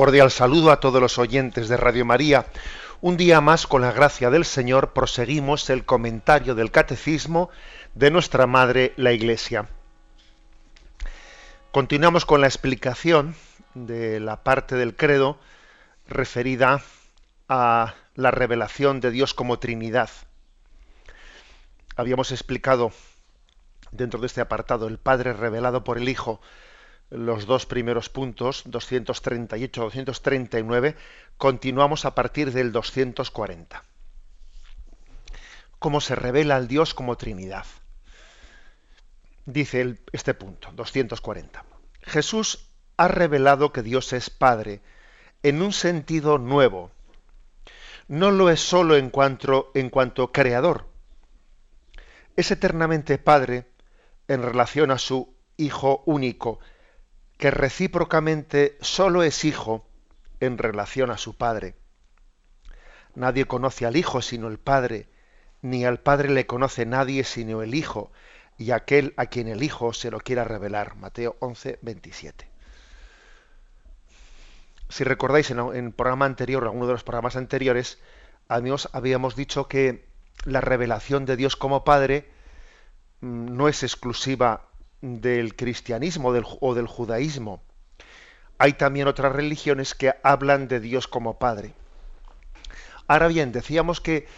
Cordial saludo a todos los oyentes de Radio María. Un día más, con la gracia del Señor, proseguimos el comentario del Catecismo de nuestra Madre, la Iglesia. Continuamos con la explicación de la parte del credo referida a la revelación de Dios como Trinidad. Habíamos explicado dentro de este apartado el Padre revelado por el Hijo, los dos primeros puntos, 238-239, continuamos a partir del 240. ¿Cómo se revela al Dios como Trinidad? Dice este punto, 240. Jesús ha revelado que Dios es Padre en un sentido nuevo. No lo es sólo en cuanto, en cuanto creador. Es eternamente Padre en relación a su Hijo único, que recíprocamente solo es hijo en relación a su Padre. Nadie conoce al Hijo sino el Padre, ni al Padre le conoce nadie sino el Hijo, y aquel a quien el Hijo se lo quiera revelar. Mateo 11, 27. Si recordáis en el programa anterior, en alguno de los programas anteriores, amigos, habíamos dicho que la revelación de Dios como Padre mm, no es exclusiva del cristianismo o del judaísmo. Hay también otras religiones que hablan de Dios como Padre. Ahora bien, decíamos que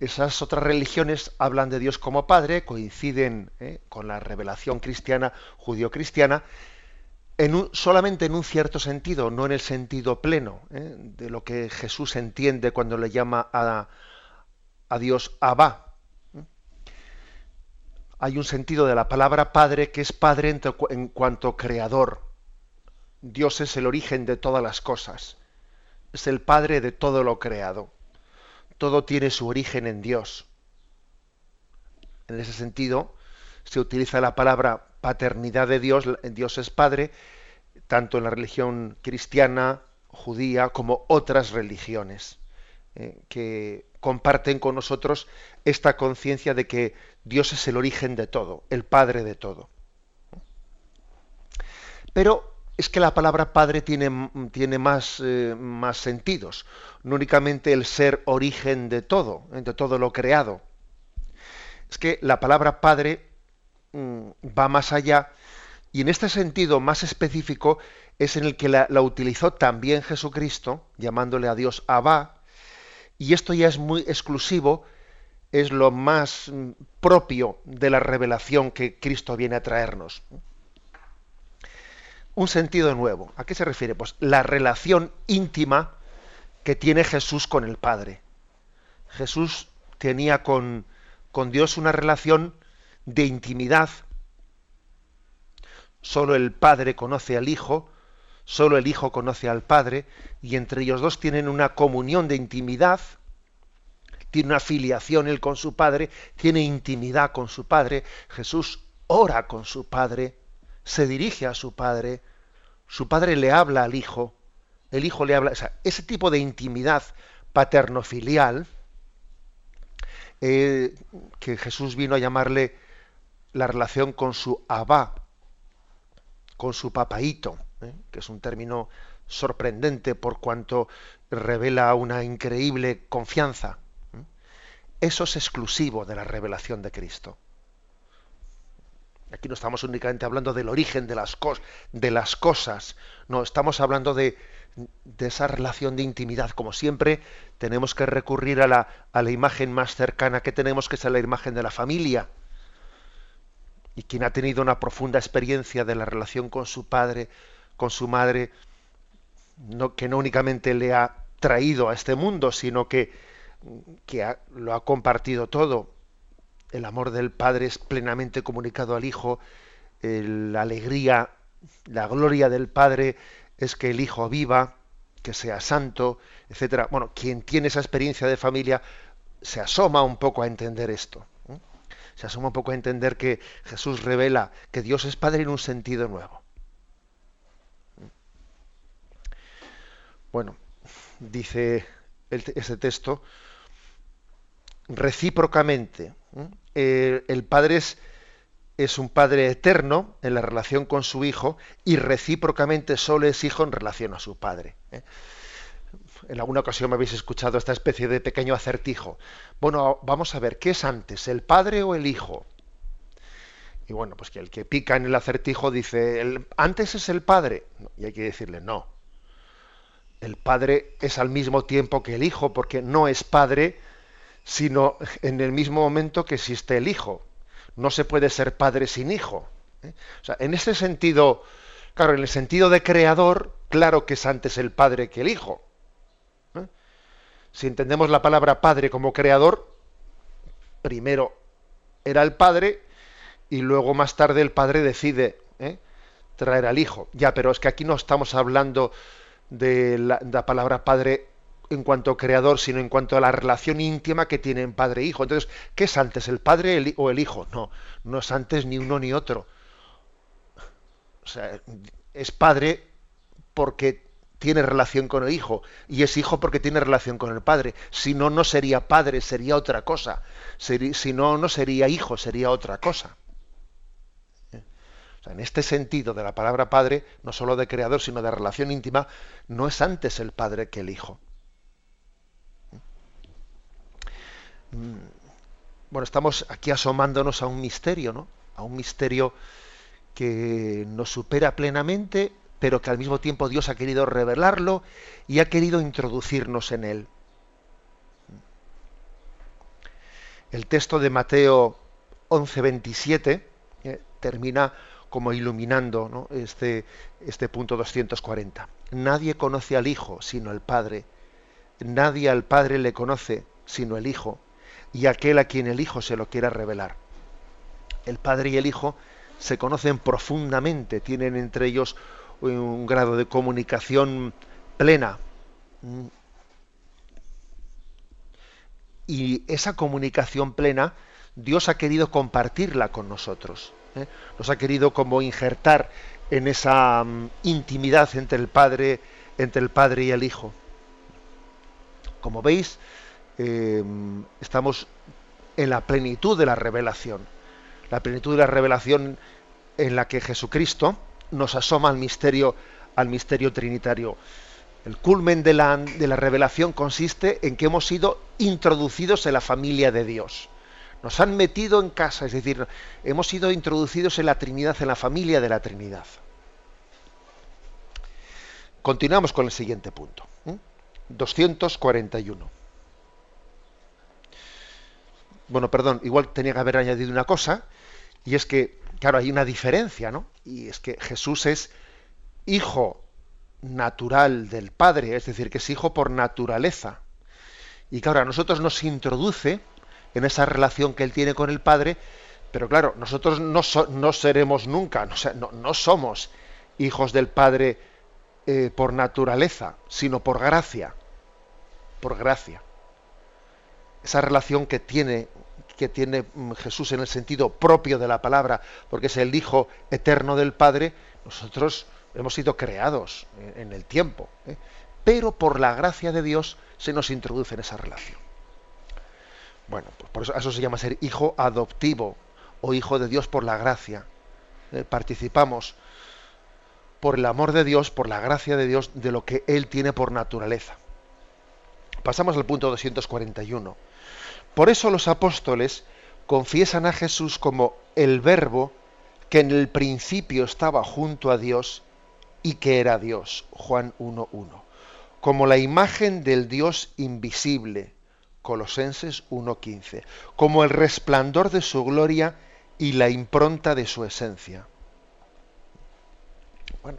esas otras religiones hablan de Dios como Padre, coinciden ¿eh? con la revelación cristiana, judío-cristiana, en solamente en un cierto sentido, no en el sentido pleno ¿eh? de lo que Jesús entiende cuando le llama a, a Dios Abba, hay un sentido de la palabra Padre que es Padre en, cuanto creador. Dios es el origen de todas las cosas. Es el Padre de todo lo creado. Todo tiene su origen en Dios. En ese sentido, se utiliza la palabra paternidad de Dios, Dios es Padre, tanto en la religión cristiana, judía, como otras religiones, eh, que comparten con nosotros esta conciencia de que Dios es el origen de todo, el Padre de todo. Pero es que la palabra Padre tiene, tiene más, eh, más, sentidos, no únicamente el ser origen de todo, de todo lo creado. Es que la palabra Padre mm, va más allá y en este sentido más específico es en el que la, la utilizó también Jesucristo, llamándole a Dios Abba, y esto ya es muy exclusivo, es lo más mm, propio de la revelación que Cristo viene a traernos. Un sentido nuevo. ¿A qué se refiere? Pues la relación íntima que tiene Jesús con el Padre. Jesús tenía con, con Dios una relación de intimidad. Solo el Padre conoce al Hijo, solo el Hijo conoce al Padre, y entre ellos dos tienen una comunión de intimidad, tiene una filiación él con su Padre, tiene intimidad con su Padre, Jesús ora con su Padre, se dirige a su Padre, su Padre le habla al Hijo, el Hijo le habla, ese tipo de intimidad paterno-filial, eh, que Jesús vino a llamarle la relación con su Abba, con su papaíto, ¿eh? que es un término sorprendente por cuanto revela una increíble confianza. ¿eh? Eso es exclusivo de la revelación de Cristo. Aquí no estamos únicamente hablando del origen de las, de las cosas, no, estamos hablando de, de, esa relación de intimidad. Como siempre, tenemos que recurrir a la, a la imagen más cercana que tenemos, que es la imagen de la familia y quien ha tenido una profunda experiencia de la relación con su padre, con su madre, no, que no únicamente le ha traído a este mundo, sino que, que lo ha compartido todo. El amor del Padre es plenamente comunicado al Hijo, la alegría, la gloria del Padre es que el Hijo viva, que sea santo, etcétera. Bueno, quien tiene esa experiencia de familia se asoma un poco a entender esto. Se asoma un poco a entender que Jesús revela que Dios es Padre en un sentido nuevo. Bueno, dice este texto, recíprocamente, el Padre es un padre eterno en la relación con su hijo y recíprocamente solo es hijo en relación a su padre. ¿eh? En alguna ocasión me habéis escuchado esta especie de pequeño acertijo. Bueno, vamos a ver, ¿qué es antes, el padre o el hijo? Y bueno, pues que el que pica en el acertijo dice, el, antes es el padre. Y hay que decirle, no. El padre es al mismo tiempo que el hijo, porque no es padre, sino en el mismo momento que existe el hijo no se puede ser padre sin hijo. ¿eh? O sea, en ese sentido, claro, en el sentido de creador, claro que es antes el padre que el hijo. ¿eh? Si entendemos la palabra padre como creador, primero era el padre y luego más tarde el padre decide ¿eh? traer al hijo. Ya, pero es que aquí no estamos hablando de la, palabra padre en cuanto creador, sino en cuanto a la relación íntima que tienen padre e hijo. Entonces, ¿qué es antes, el padre o el hijo? No, no es antes ni uno ni otro. O sea, es padre porque tiene relación con el hijo y es hijo porque tiene relación con el padre. Si no, no sería padre, sería otra cosa. Si no, no sería hijo, sería otra cosa. En este sentido de la palabra padre, no solo de creador, sino de relación íntima, no es antes el padre que el hijo. Mm, bueno, estamos aquí asomándonos a un misterio, ¿no? A un misterio que nos supera plenamente, pero que al mismo tiempo Dios ha querido revelarlo y ha querido introducirnos en él. El texto de Mateo 11:27 eh, termina como iluminando este, este punto 240. Nadie conoce al Hijo sino el Padre. Nadie al Padre le conoce sino el Hijo y aquel a quien el Hijo se lo quiera revelar. El Padre y el Hijo se conocen profundamente, tienen entre ellos un grado de comunicación plena. Y esa comunicación plena, Dios ha querido compartirla con nosotros. ¿Eh? Nos ha querido como injertar en esa mm, intimidad entre el Padre, entre el Padre y el Hijo. Como veis, eh, estamos en la plenitud de la revelación. La plenitud de la revelación en la que Jesucristo nos asoma al misterio, al misterio trinitario. El culmen de la, de la revelación consiste en que hemos sido introducidos en la familia de Dios. Nos han metido en casa, es decir, hemos sido introducidos en la Trinidad, en la familia de la Trinidad. Continuamos con el siguiente punto. 241 bueno, perdón, igual tenía que haber añadido una cosa, y es que, claro, hay una diferencia, ¿no? Y es que Jesús es hijo natural del Padre, es decir, que es hijo por naturaleza. Y claro, a nosotros nos introduce en esa relación que él tiene con el Padre, pero claro, nosotros no, seremos nunca, no, somos hijos del Padre eh, por naturaleza, sino por gracia, por gracia. Esa relación que tiene que tiene mm, Jesús en el sentido propio de la palabra, porque es el Hijo eterno del Padre, nosotros hemos sido creados en el tiempo, ¿eh? pero por la gracia de Dios se nos introduce en esa relación. Bueno, pues por eso, se llama ser hijo adoptivo o hijo de Dios por la gracia. ¿eh? Participamos por el amor de Dios, por la gracia de Dios, de lo que Él tiene por naturaleza. Pasamos al punto 241 por eso los apóstoles confiesan a Jesús como el verbo que en el principio estaba junto a Dios y que era Dios, Juan 1.1, como la imagen del Dios invisible, Colosenses 1.15, como el resplandor de su gloria y la impronta de su esencia. Bueno,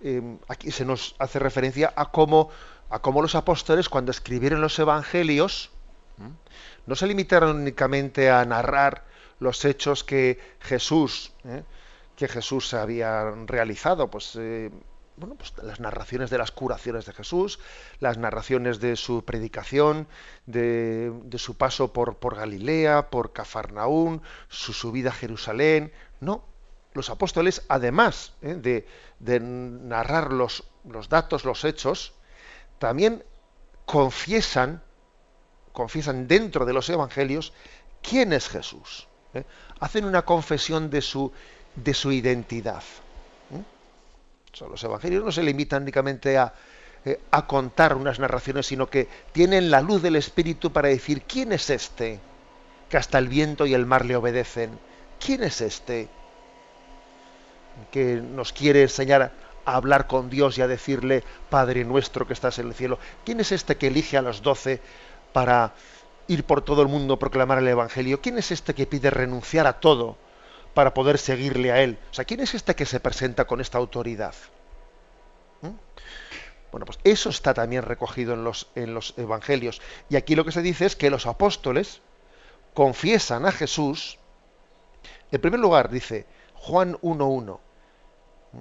em, aquí se nos hace referencia a cómo, a cómo los apóstoles cuando escribieron los evangelios, no se limitaron únicamente a narrar los hechos que Jesús, ¿eh? que Jesús había realizado, pues eh, bueno, pues las narraciones de las curaciones de Jesús, las narraciones de su predicación, de, su paso por, Galilea, por Cafarnaún, su subida a Jerusalén. No, los apóstoles, además ¿eh? de, narrar los, los, datos, los hechos, también confiesan, confiesan dentro de los evangelios quién es Jesús. ¿eh? Hacen una confesión de su, de su identidad los evangelios no se limitan únicamente eh, a, contar unas narraciones, sino que tienen la luz del Espíritu para decir, ¿quién es este? Que hasta el viento y el mar le obedecen. ¿Quién es este? Que nos quiere enseñar a hablar con Dios y a decirle, Padre nuestro que estás en el cielo. ¿Quién es este que elige a los doce para ir por todo el mundo a proclamar el Evangelio? ¿Quién es este que pide renunciar a todo para poder seguirle a él. O sea, ¿quién es este que se presenta con esta autoridad? ¿Mm? Bueno, pues eso está también recogido en los, en los evangelios. Y aquí lo que se dice es que los apóstoles confiesan a Jesús. En primer lugar, dice Juan 1.1. ¿Mm?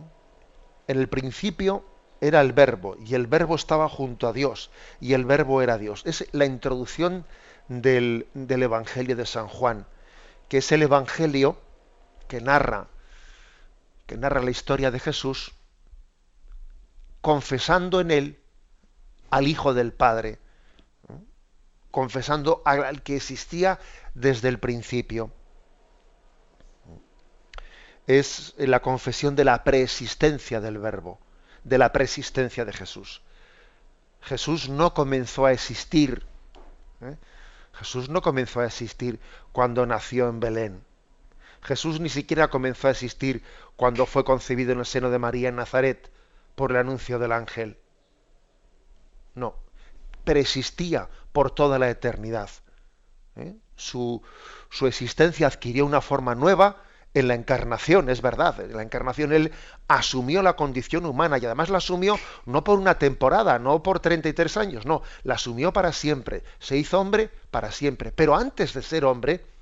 En el principio era el verbo, y el verbo estaba junto a Dios, y el verbo era Dios. Es la introducción del, del Evangelio de San Juan, que es el Evangelio que narra, que narra la historia de Jesús, confesando en él al Hijo del Padre, confesando al que existía desde el principio. Es la confesión de la preexistencia del Verbo, de la preexistencia de Jesús. Jesús no comenzó a existir. ¿eh? Jesús no comenzó a existir cuando nació en Belén. Jesús ni siquiera comenzó a existir cuando fue concebido en el seno de María en Nazaret por el anuncio del ángel. No, persistía por toda la eternidad. ¿eh? Su, su existencia adquirió una forma nueva en la encarnación, es verdad. En la encarnación él asumió la condición humana y además la asumió no por una temporada, no por 33 años, no, la asumió para siempre. Se hizo hombre para siempre. Pero antes de ser hombre,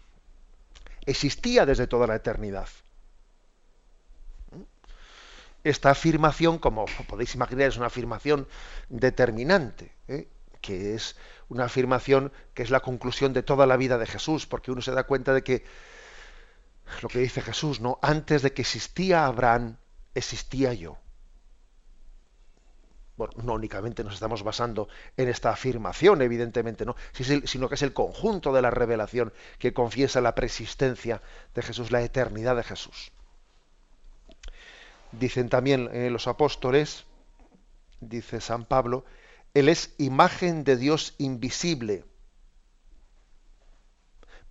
existía desde toda la eternidad. Esta afirmación, como podéis imaginar, es una afirmación determinante, ¿eh? que es una afirmación que es la conclusión de toda la vida de Jesús, porque uno se da cuenta de que lo que dice Jesús, ¿no? Antes de que existía Abraham, existía yo bueno, no únicamente nos estamos basando en esta afirmación, evidentemente, ¿no? sino que es el conjunto de la revelación que confiesa la persistencia de Jesús, la eternidad de Jesús. Dicen también eh, los apóstoles, dice San Pablo, Él es imagen de Dios invisible,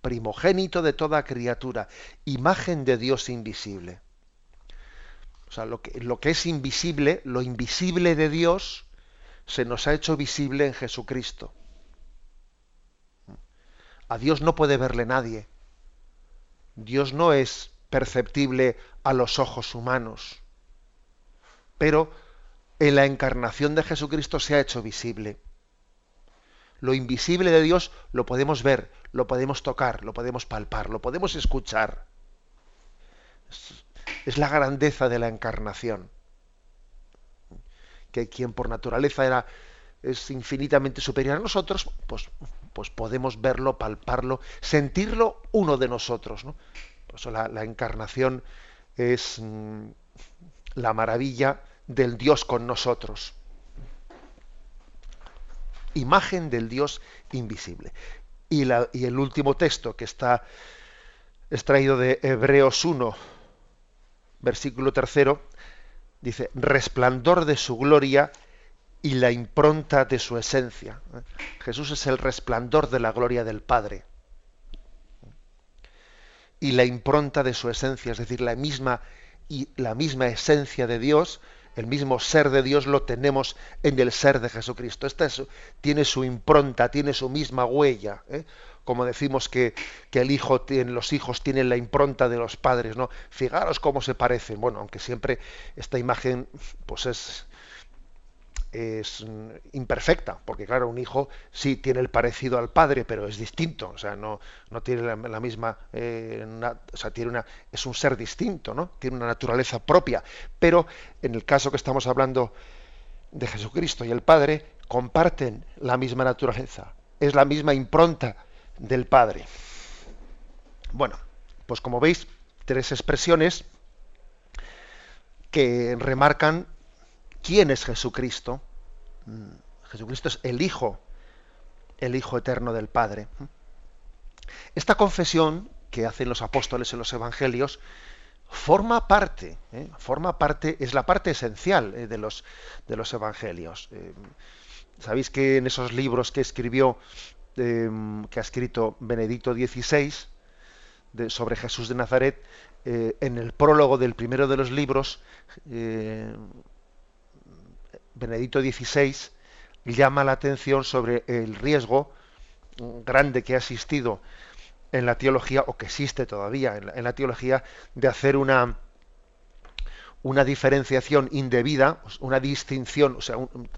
primogénito de toda criatura, imagen de Dios invisible. O sea, lo que, lo que es invisible, lo invisible de Dios, se nos ha hecho visible en Jesucristo. A Dios no puede verle nadie. Dios no es perceptible a los ojos humanos. Pero en la encarnación de Jesucristo se ha hecho visible. Lo invisible de Dios lo podemos ver, lo podemos tocar, lo podemos palpar, lo podemos escuchar es la grandeza de la encarnación. Que quien por naturaleza era, es infinitamente superior a nosotros, pues, pues podemos verlo, palparlo, sentirlo uno de nosotros. ¿no? Por eso la, encarnación es mm, la maravilla del Dios con nosotros. Imagen del Dios invisible. Y, la, y el último texto que está extraído de Hebreos 1, versículo tercero, dice, resplandor de su gloria y la impronta de su esencia. Jesús es el resplandor de la gloria del Padre. Y la impronta de su esencia, es decir, la misma y la misma esencia de Dios, el mismo ser de Dios lo tenemos en el ser de Jesucristo. Esta tiene su impronta, tiene su misma huella. ¿eh? Como decimos que, el hijo tiene, los hijos tienen la impronta de los padres, ¿no? Fijaros cómo se parecen. Bueno, aunque siempre esta imagen, pues es, es imperfecta, porque claro, un hijo sí tiene el parecido al padre, pero es distinto, o sea, no, no tiene la, misma, eh, o sea, tiene una, es un ser distinto, ¿no? Tiene una naturaleza propia, pero en el caso que estamos hablando de Jesucristo y el Padre, comparten la misma naturaleza, es la misma impronta del Padre. Bueno, pues como veis, tres expresiones que remarcan quién es Jesucristo. Mm, Jesucristo es el Hijo, el Hijo eterno del Padre. Esta confesión que hacen los apóstoles en los evangelios forma parte, ¿eh? forma parte, es la parte esencial eh, de, los, de los evangelios. Eh, Sabéis que en esos libros que escribió, que ha escrito Benedicto XVI, sobre Jesús de Nazaret, en el prólogo del primero de los libros, Benedicto XVI llama la atención sobre el riesgo grande que ha existido en la teología, o que existe todavía en la, teología, de hacer una, una diferenciación indebida, una distinción, o sea,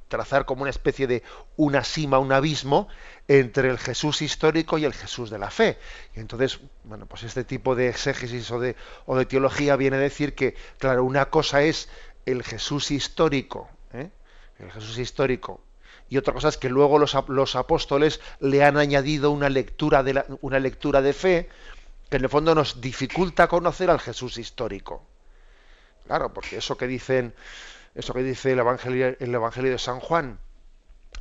trazar como una especie de una sima, un abismo entre el Jesús histórico y el Jesús de la fe. Y entonces, bueno, pues este tipo de exégesis o de, o de teología viene a decir que, claro, una cosa es el Jesús histórico, ¿eh? el Jesús histórico, y otra cosa es que luego los, los apóstoles le han añadido una lectura, de una lectura de fe que en el fondo nos dificulta conocer al Jesús histórico. Claro, porque eso que dicen, eso que dice el Evangelio, el Evangelio de San Juan,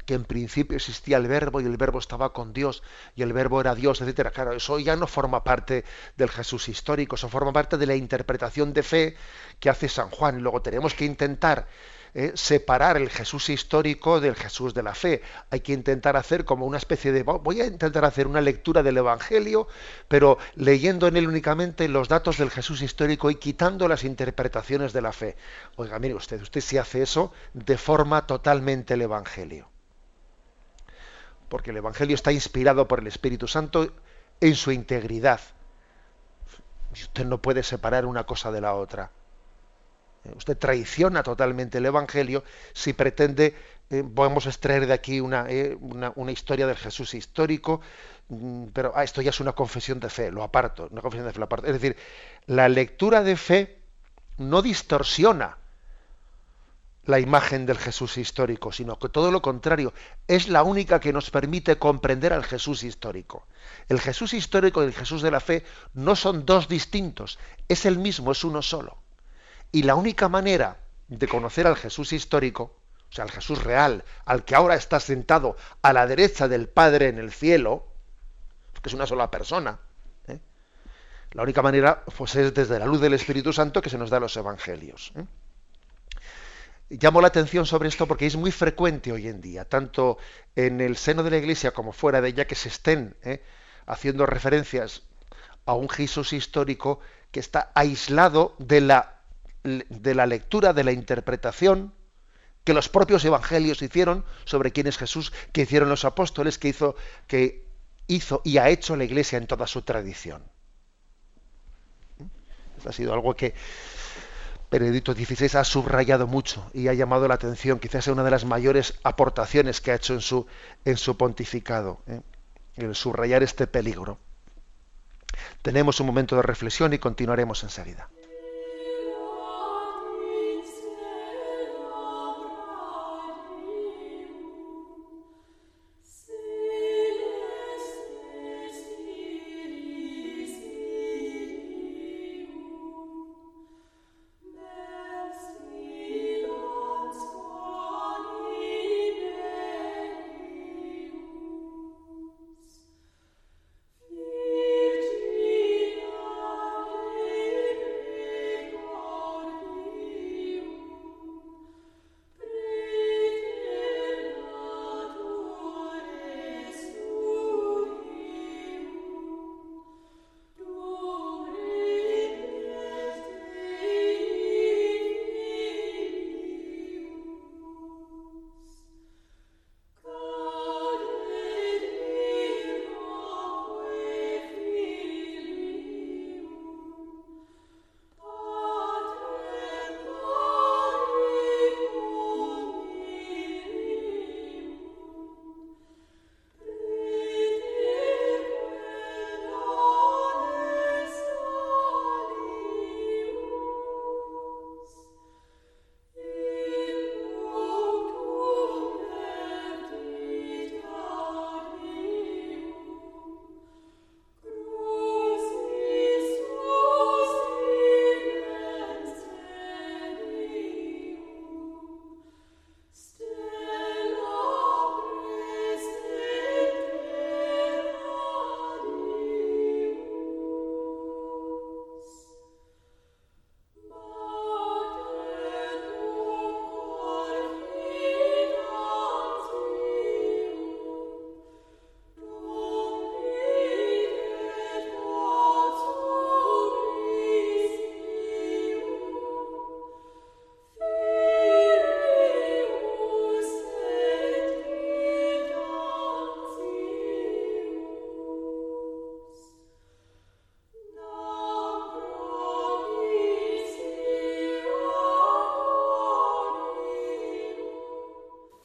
que en principio existía el verbo y el verbo estaba con Dios y el verbo era Dios, etcétera. Claro, eso ya no forma parte del Jesús histórico, eso forma parte de la interpretación de fe que hace San Juan. Luego tenemos que intentar eh, separar el Jesús histórico del Jesús de la fe. Hay que intentar hacer como una especie de... Voy a intentar hacer una lectura del Evangelio, pero leyendo en él únicamente los datos del Jesús histórico y quitando las interpretaciones de la fe. Oiga, mire usted, usted si hace eso, deforma totalmente el Evangelio. Porque el Evangelio está inspirado por el Espíritu Santo en su integridad. Usted no puede separar una cosa de la otra. Eh, usted traiciona totalmente el Evangelio si pretende, eh, podemos extraer de aquí eh, una, una, historia del Jesús histórico, mm, pero ah, esto ya es una confesión de fe, lo aparto, una confesión de fe, lo aparto. Es decir, la lectura de fe no distorsiona la imagen del Jesús histórico, sino que todo lo contrario, es la única que nos permite comprender al Jesús histórico. El Jesús histórico y el Jesús de la fe no son dos distintos, es el mismo, es uno solo. Y la única manera de conocer al Jesús histórico, o sea, al Jesús real, al que ahora está sentado a la derecha del Padre en el cielo, que es una sola persona, ¿eh? la única manera pues, es desde la luz del Espíritu Santo que se nos da los evangelios. ¿eh? Llamo la atención sobre esto porque es muy frecuente hoy en día, tanto en el seno de la Iglesia como fuera de ella, que se estén ¿eh? haciendo referencias a un Jesús histórico que está aislado de la de la lectura, de la interpretación que los propios evangelios hicieron sobre quién es Jesús, que hicieron los apóstoles, que hizo, que hizo y ha hecho la Iglesia en toda su tradición. Esto ha sido algo que Benedicto XVI ha subrayado mucho y ha llamado la atención, quizás sea una de las mayores aportaciones que ha hecho en su, en su pontificado, ¿eh? el subrayar este peligro. Tenemos un momento de reflexión y continuaremos enseguida.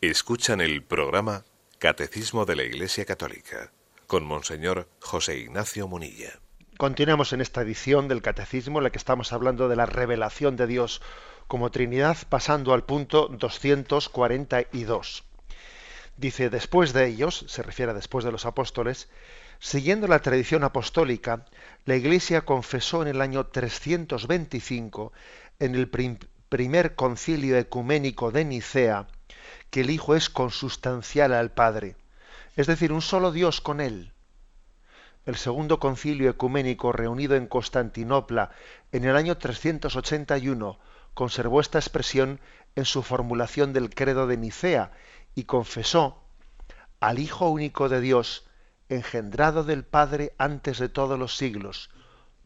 Escuchan el programa Catecismo de la Iglesia Católica con Monseñor José Ignacio Munilla. Continuamos en esta edición del Catecismo en la que estamos hablando de la revelación de Dios como Trinidad, pasando al punto 242. Dice, después de ellos, se refiere a después de los apóstoles, siguiendo la tradición apostólica, la Iglesia confesó en el año 325, en el primer concilio ecuménico de Nicea, que el Hijo es consustancial al Padre, es decir, un solo Dios con Él. El segundo concilio ecuménico reunido en Constantinopla en el año 381 conservó esta expresión en su formulación del credo de Nicea y confesó al Hijo único de Dios, engendrado del Padre antes de todos los siglos,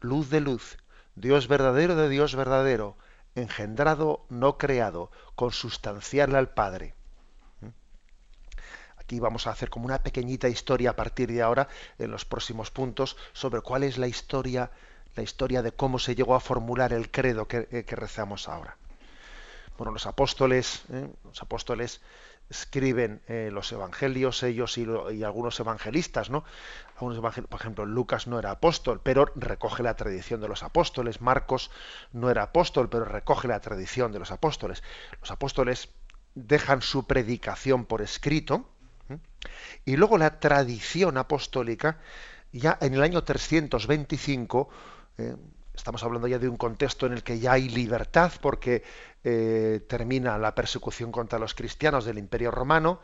luz de luz, Dios verdadero de Dios verdadero, engendrado, no creado, consustancial al Padre. Aquí vamos a hacer como una pequeñita historia a partir de ahora, en los próximos puntos, sobre cuál es la historia, la historia de cómo se llegó a formular el credo que, eh, rezamos ahora. Bueno, los apóstoles, ¿eh? los apóstoles escriben eh, los evangelios, ellos y, algunos evangelistas, ¿no? por ejemplo, Lucas no era apóstol, pero recoge la tradición de los apóstoles. Marcos no era apóstol, pero recoge la tradición de los apóstoles. Los apóstoles dejan su predicación por escrito, y luego la tradición apostólica, ya en el año 325, eh, estamos hablando ya de un contexto en el que ya hay libertad porque eh, termina la persecución contra los cristianos del Imperio Romano,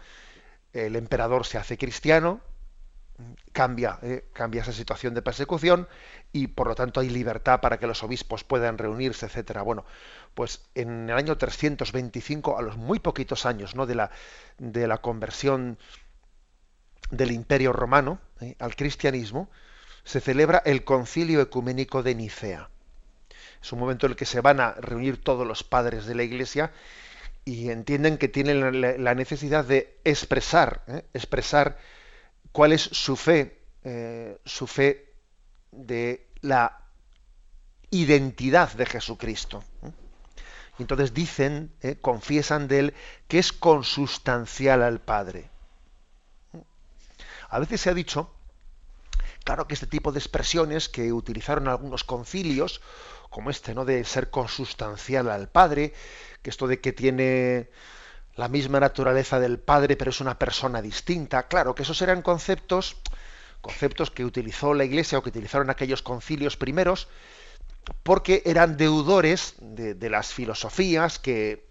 el emperador se hace cristiano, cambia, eh, cambia esa situación de persecución y por lo tanto hay libertad para que los obispos puedan reunirse, etcétera. Bueno, pues en el año 325, a los muy poquitos años ¿no? de, la, de la conversión del Imperio Romano eh, al cristianismo, se celebra el Concilio Ecuménico de Nicea. Es un momento en el que se van a reunir todos los padres de la Iglesia y entienden que tienen la necesidad de expresar, eh, expresar cuál es su fe, eh, su fe de la identidad de Jesucristo. Entonces dicen, eh, confiesan de él que es consustancial al Padre. A veces se ha dicho, claro que este tipo de expresiones que utilizaron algunos concilios, como este, ¿no? De ser consustancial al Padre, que esto de que tiene la misma naturaleza del Padre, pero es una persona distinta. Claro que esos eran conceptos, conceptos que utilizó la Iglesia o que utilizaron aquellos concilios primeros, porque eran deudores de, las filosofías que,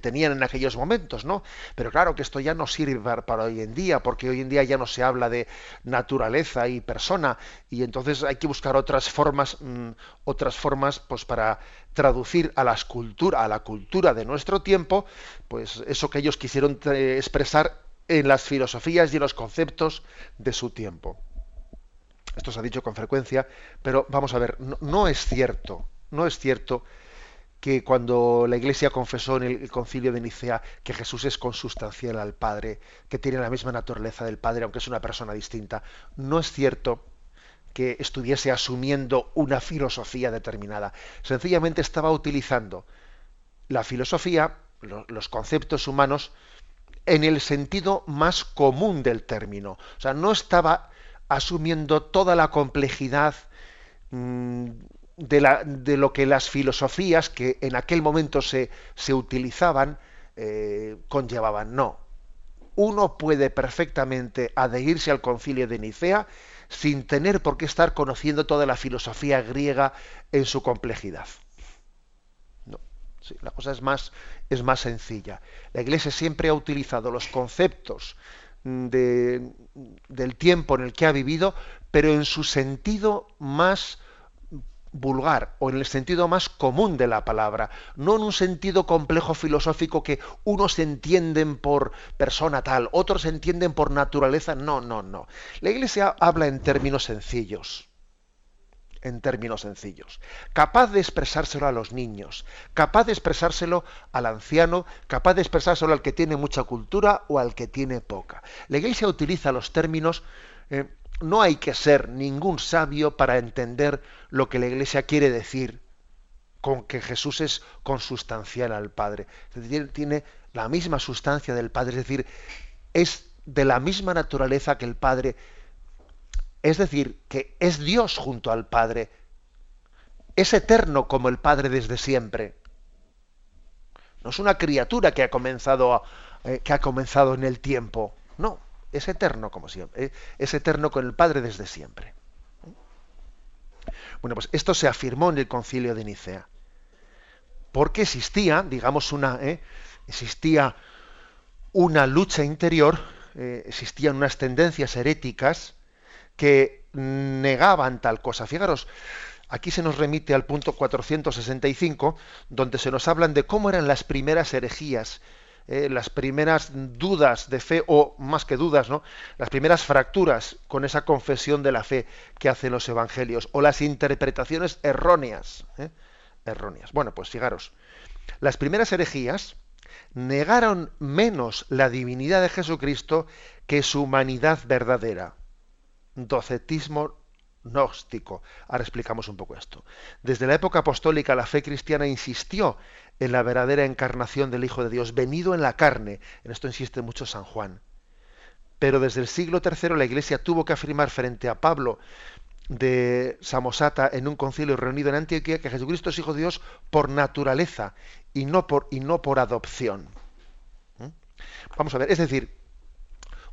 tenían en aquellos momentos, ¿no? Pero claro que esto ya no sirve para, hoy en día, porque hoy en día ya no se habla de naturaleza y persona, y entonces hay que buscar otras formas, mm, otras formas, pues para traducir a la escultura, a la cultura de nuestro tiempo, pues eso que ellos quisieron eh, expresar en las filosofías y en los conceptos de su tiempo. Esto se ha dicho con frecuencia, pero vamos a ver, no, es cierto, no es cierto que cuando la Iglesia confesó en el, concilio de Nicea que Jesús es consustancial al Padre, que tiene la misma naturaleza del Padre, aunque es una persona distinta, no es cierto que estuviese asumiendo una filosofía determinada. Sencillamente estaba utilizando la filosofía, los conceptos humanos, en el sentido más común del término. O sea, no estaba asumiendo toda la complejidad mm, de, lo que las filosofías que en aquel momento se, se utilizaban eh, conllevaban. No. Uno puede perfectamente adherirse al concilio de Nicea sin tener por qué estar conociendo toda la filosofía griega en su complejidad. No, la cosa es más, es más sencilla. La Iglesia siempre ha utilizado los conceptos de, del tiempo en el que ha vivido, pero en su sentido más vulgar o en el sentido más común de la palabra, no en un sentido complejo filosófico que unos entienden por persona tal, otros entienden por naturaleza, no, no, no. La Iglesia habla en términos sencillos, en términos sencillos, capaz de expresárselo a los niños, capaz de expresárselo al anciano, capaz de expresárselo al que tiene mucha cultura o al que tiene poca. La Iglesia utiliza los términos eh, no hay que ser ningún sabio para entender lo que la Iglesia quiere decir con que Jesús es consustancial al Padre. Tiene, la misma sustancia del Padre, es decir, es de la misma naturaleza que el Padre, es decir, que es Dios junto al Padre, es eterno como el Padre desde siempre. No es una criatura que ha comenzado, eh, que ha comenzado en el tiempo. No, es eterno como siempre. Eh, es eterno con el Padre desde siempre. Bueno, pues esto se afirmó en el concilio de Nicea. Porque existía, digamos, una, eh, existía una lucha interior, existían unas tendencias heréticas que negaban tal cosa. Fijaros, Aquí se nos remite al punto 465, donde se nos hablan de cómo eran las primeras herejías, eh, las primeras dudas de fe, o más que dudas, ¿no? las primeras fracturas con esa confesión de la fe que hacen los evangelios, o las interpretaciones erróneas. ¿eh? Erróneas. Bueno, pues fijaros, las primeras herejías negaron menos la divinidad de Jesucristo que su humanidad verdadera. Docetismo gnóstico. Ahora explicamos un poco esto. Desde la época apostólica la fe cristiana insistió en la verdadera encarnación del Hijo de Dios, venido en la carne. En esto insiste mucho San Juan. Pero desde el siglo III la Iglesia tuvo que afirmar frente a Pablo de Samosata en un concilio reunido en Antioquía que Jesucristo es Hijo de Dios por naturaleza y no por, y no por adopción. ¿Mm? Vamos a ver, es decir,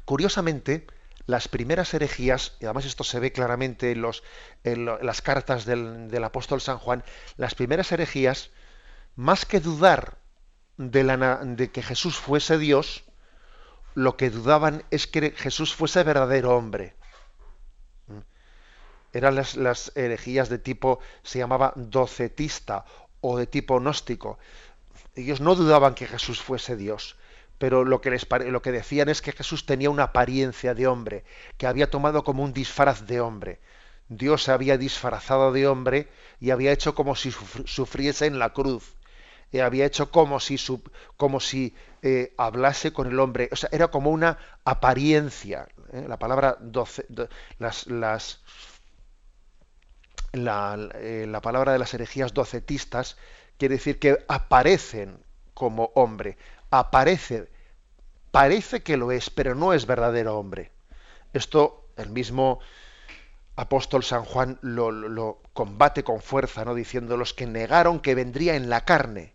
curiosamente, las primeras herejías, y además esto se ve claramente en, los, en, las cartas del, apóstol San Juan, las primeras herejías, más que dudar de, la, de que Jesús fuese Dios, lo que dudaban es que Jesús fuese verdadero hombre. ¿Mm? Eran las, las herejías de tipo, se llamaba docetista o de tipo gnóstico. Ellos no dudaban que Jesús fuese Dios, pero lo que, les, lo que decían es que Jesús tenía una apariencia de hombre, que había tomado como un disfraz de hombre. Dios se había disfrazado de hombre y había hecho como si sufriese en la cruz. Y había hecho como si, como si eh, hablase con el hombre. O sea, era como una apariencia. ¿eh? La palabra doce, las, las, la, eh, la palabra de las herejías docetistas quiere decir que aparecen como hombre aparece, parece que lo es, pero no es verdadero hombre. Esto el mismo apóstol San Juan lo, combate con fuerza, ¿no? diciendo los que negaron que vendría en la carne.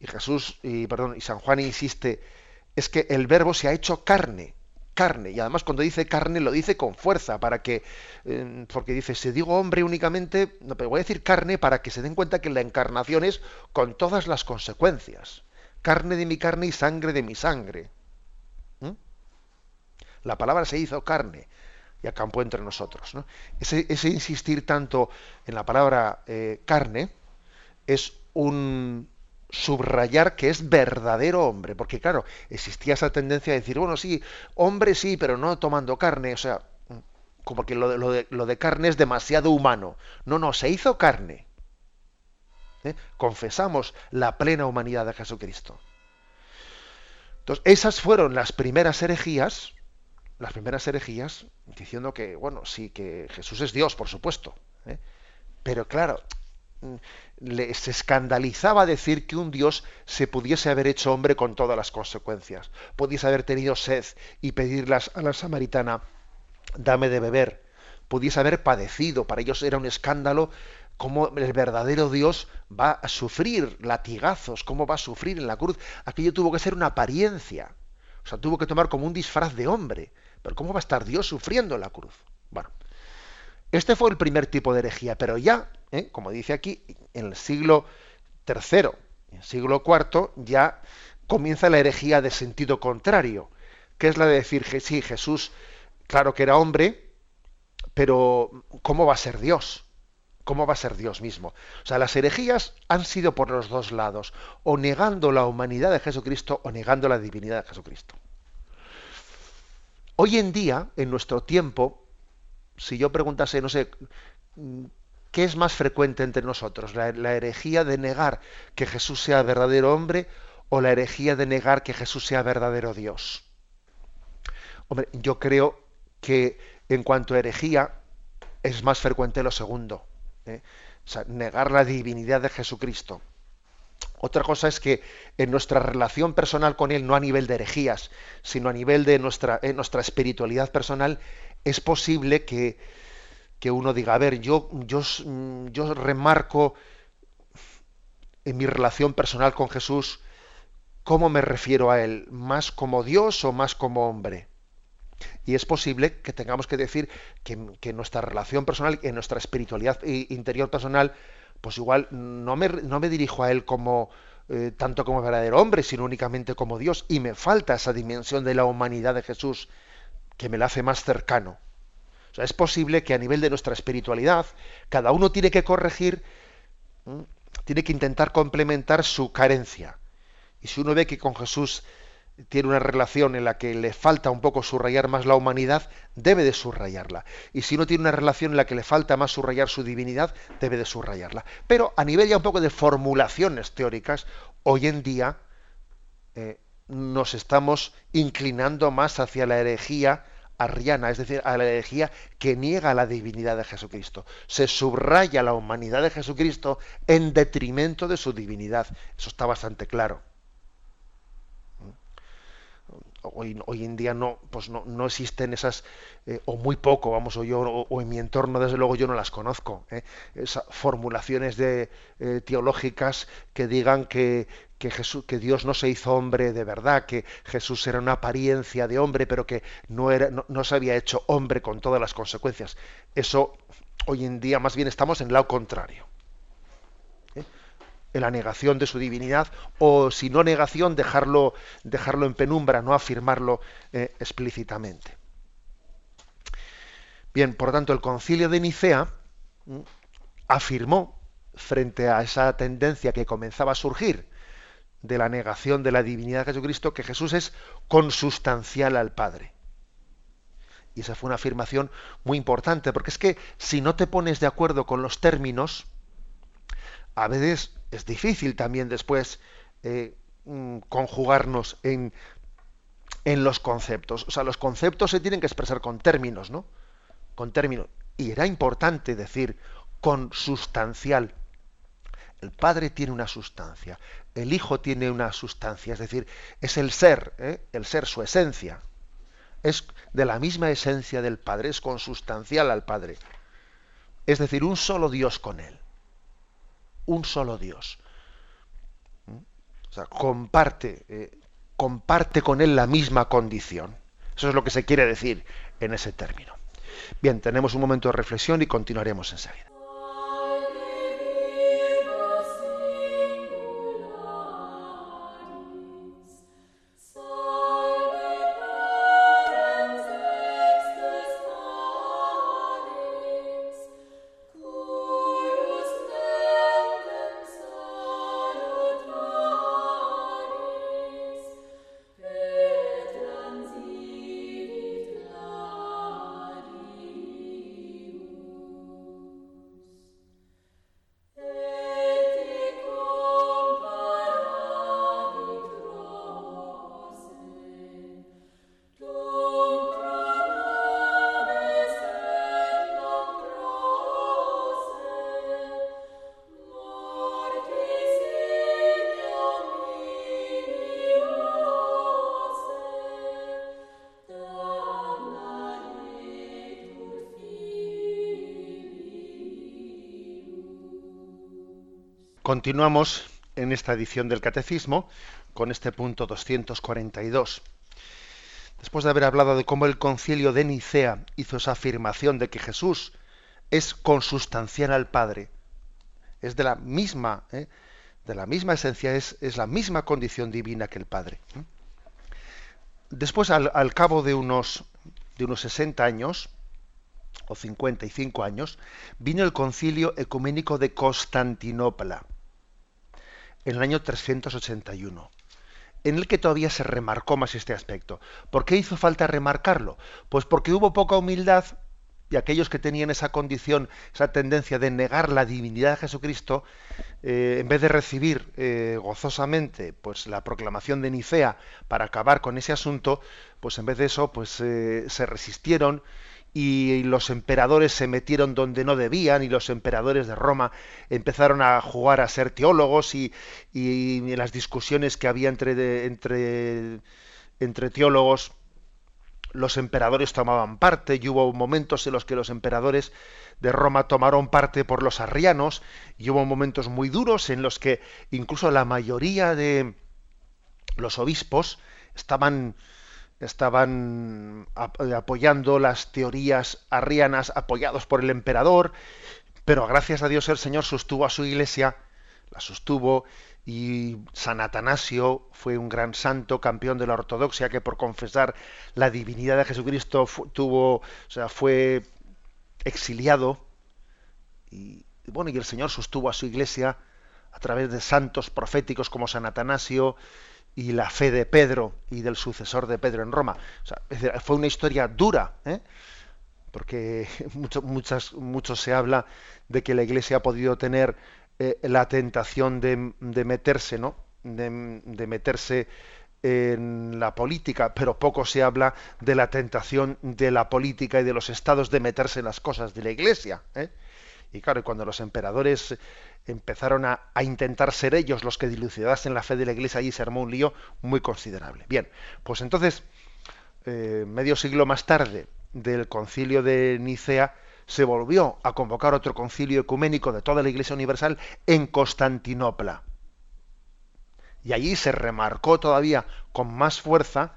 Y Jesús, y perdón, y San Juan insiste, es que el verbo se ha hecho carne, carne, y además cuando dice carne lo dice con fuerza, para que, eh, porque dice, si digo hombre únicamente, no, pero voy a decir carne para que se den cuenta que la encarnación es con todas las consecuencias carne de mi carne y sangre de mi sangre. ¿Mm? La palabra se hizo carne y acampó entre nosotros. Ese, insistir tanto en la palabra eh, carne es un subrayar que es verdadero hombre, porque claro, existía esa tendencia de decir, bueno, sí, hombre sí, pero no tomando carne, o sea, como que lo, lo, de, lo de carne es demasiado humano. No, no, se hizo carne. ¿Eh? Confesamos la plena humanidad de Jesucristo. Entonces, esas fueron las primeras herejías, las primeras herejías, diciendo que, bueno, sí, que Jesús es Dios, por supuesto. ¿eh? Pero claro, mm, les escandalizaba decir que un Dios se pudiese haber hecho hombre con todas las consecuencias. Pudiese haber tenido sed y pedirlas a la samaritana, dame de beber. Pudiese haber padecido. Para ellos era un escándalo cómo el verdadero Dios va a sufrir latigazos, cómo va a sufrir en la cruz. Aquello tuvo que ser una apariencia, o sea, tuvo que tomar como un disfraz de hombre. Pero ¿cómo va a estar Dios sufriendo en la cruz? Bueno, este fue el primer tipo de herejía, pero ya, ¿eh? como dice aquí, en el siglo III, en el siglo IV, ya comienza la herejía de sentido contrario, que es la de decir que sí, Jesús, claro que era hombre, pero ¿cómo va a ser Dios? ¿Cómo va a ser Dios mismo? O sea, las herejías han sido por los dos lados, o negando la humanidad de Jesucristo o negando la divinidad de Jesucristo. Hoy en día, en nuestro tiempo, si yo preguntase, no sé, ¿qué es más frecuente entre nosotros? ¿La, herejía de negar que Jesús sea verdadero hombre o la herejía de negar que Jesús sea verdadero Dios? Hombre, yo creo que en cuanto a herejía es más frecuente lo segundo. ¿Eh? negar la divinidad de Jesucristo Otra cosa es que en nuestra relación personal con Él, no a nivel de herejías, sino a nivel de nuestra, nuestra espiritualidad personal, es posible que, que, uno diga, a ver, yo, yo, yo remarco en mi relación personal con Jesús cómo me refiero a Él, más como Dios o más como hombre. Y es posible que tengamos que decir que, que nuestra relación personal, en nuestra espiritualidad interior personal, pues igual no me, no me dirijo a Él como eh, tanto como verdadero hombre, sino únicamente como Dios, y me falta esa dimensión de la humanidad de Jesús que me la hace más cercano. O sea, es posible que a nivel de nuestra espiritualidad, cada uno tiene que corregir, tiene que intentar complementar su carencia. Y si uno ve que con Jesús tiene una relación en la que le falta un poco subrayar más la humanidad, debe de subrayarla. Y si no tiene una relación en la que le falta más subrayar su divinidad, debe de subrayarla. Pero a nivel ya un poco de formulaciones teóricas, hoy en día eh, nos estamos inclinando más hacia la herejía arriana, es decir, a la herejía que niega la divinidad de Jesucristo. Se subraya la humanidad de Jesucristo en detrimento de su divinidad. Eso está bastante claro hoy, hoy en día no, pues no, no existen esas, eh, o muy poco, vamos, o yo, o, en mi entorno, desde luego, yo no las conozco. ¿eh? Esas formulaciones de, eh, teológicas que digan que, que, Jesús, que Dios no se hizo hombre de verdad, que Jesús era una apariencia de hombre, pero que no, era, no, no se había hecho hombre con todas las consecuencias. Eso, hoy en día, más bien estamos en lado contrario en la negación de su divinidad o si no negación dejarlo, dejarlo en penumbra, no afirmarlo eh, explícitamente. Bien, por tanto, el concilio de Nicea mm, afirmó frente a esa tendencia que comenzaba a surgir de la negación de la divinidad de Jesucristo que Jesús es consustancial al Padre. Y esa fue una afirmación muy importante, porque es que si no te pones de acuerdo con los términos, a veces es difícil también después eh, mm, conjugarnos en, en los conceptos. O sea, los conceptos se tienen que expresar con términos, ¿no? Con términos. Y era importante decir consustancial. El Padre tiene una sustancia, el Hijo tiene una sustancia, es decir, es el ser, ¿eh? el ser, su esencia. Es de la misma esencia del Padre, es consustancial al Padre. Es decir, un solo Dios con Él un solo Dios. ¿Mm? O sea, comparte, eh, comparte con él la misma condición. Eso es lo que se quiere decir en ese término. Bien, tenemos un momento de reflexión y continuaremos enseguida. Continuamos en esta edición del Catecismo con este punto 242. Después de haber hablado de cómo el concilio de Nicea hizo esa afirmación de que Jesús es consustancial al Padre, es de la misma, ¿eh? de la misma esencia, es, la misma condición divina que el Padre. ¿eh? Después, al, al, cabo de unos, de unos 60 años, o 55 años, vino el concilio ecuménico de Constantinopla en el año 381, en el que todavía se remarcó más este aspecto. ¿Por qué hizo falta remarcarlo? Pues porque hubo poca humildad y aquellos que tenían esa condición, esa tendencia de negar la divinidad de Jesucristo, eh, en vez de recibir eh, gozosamente pues la proclamación de Nicea para acabar con ese asunto, pues en vez de eso, pues eh, se resistieron y los emperadores se metieron donde no debían y los emperadores de Roma empezaron a jugar a ser teólogos y, y, las discusiones que había entre, entre, entre teólogos los emperadores tomaban parte y hubo momentos en los que los emperadores de Roma tomaron parte por los arrianos y hubo momentos muy duros en los que incluso la mayoría de los obispos estaban estaban apoyando las teorías arrianas apoyados por el emperador, pero gracias a Dios el Señor sostuvo a su iglesia, la sostuvo y San Atanasio fue un gran santo, campeón de la ortodoxia, que por confesar la divinidad de Jesucristo tuvo, o sea, fue exiliado y bueno, y el Señor sostuvo a su iglesia a través de santos proféticos como San Atanasio y la fe de Pedro y del sucesor de Pedro en Roma. fue una historia dura, ¿eh? porque mucho, muchas, mucho se habla de que la Iglesia ha podido tener eh, la tentación de, meterse, ¿no? De, meterse en la política, pero poco se habla de la tentación de la política y de los estados de meterse en las cosas de la Iglesia. ¿eh? Y claro, cuando los emperadores empezaron a, intentar ser ellos los que dilucidasen la fe de la iglesia, allí se armó un lío muy considerable. Bien, pues entonces, eh, medio siglo más tarde del concilio de Nicea, se volvió a convocar otro concilio ecuménico de toda la Iglesia Universal en Constantinopla. Y allí se remarcó todavía con más fuerza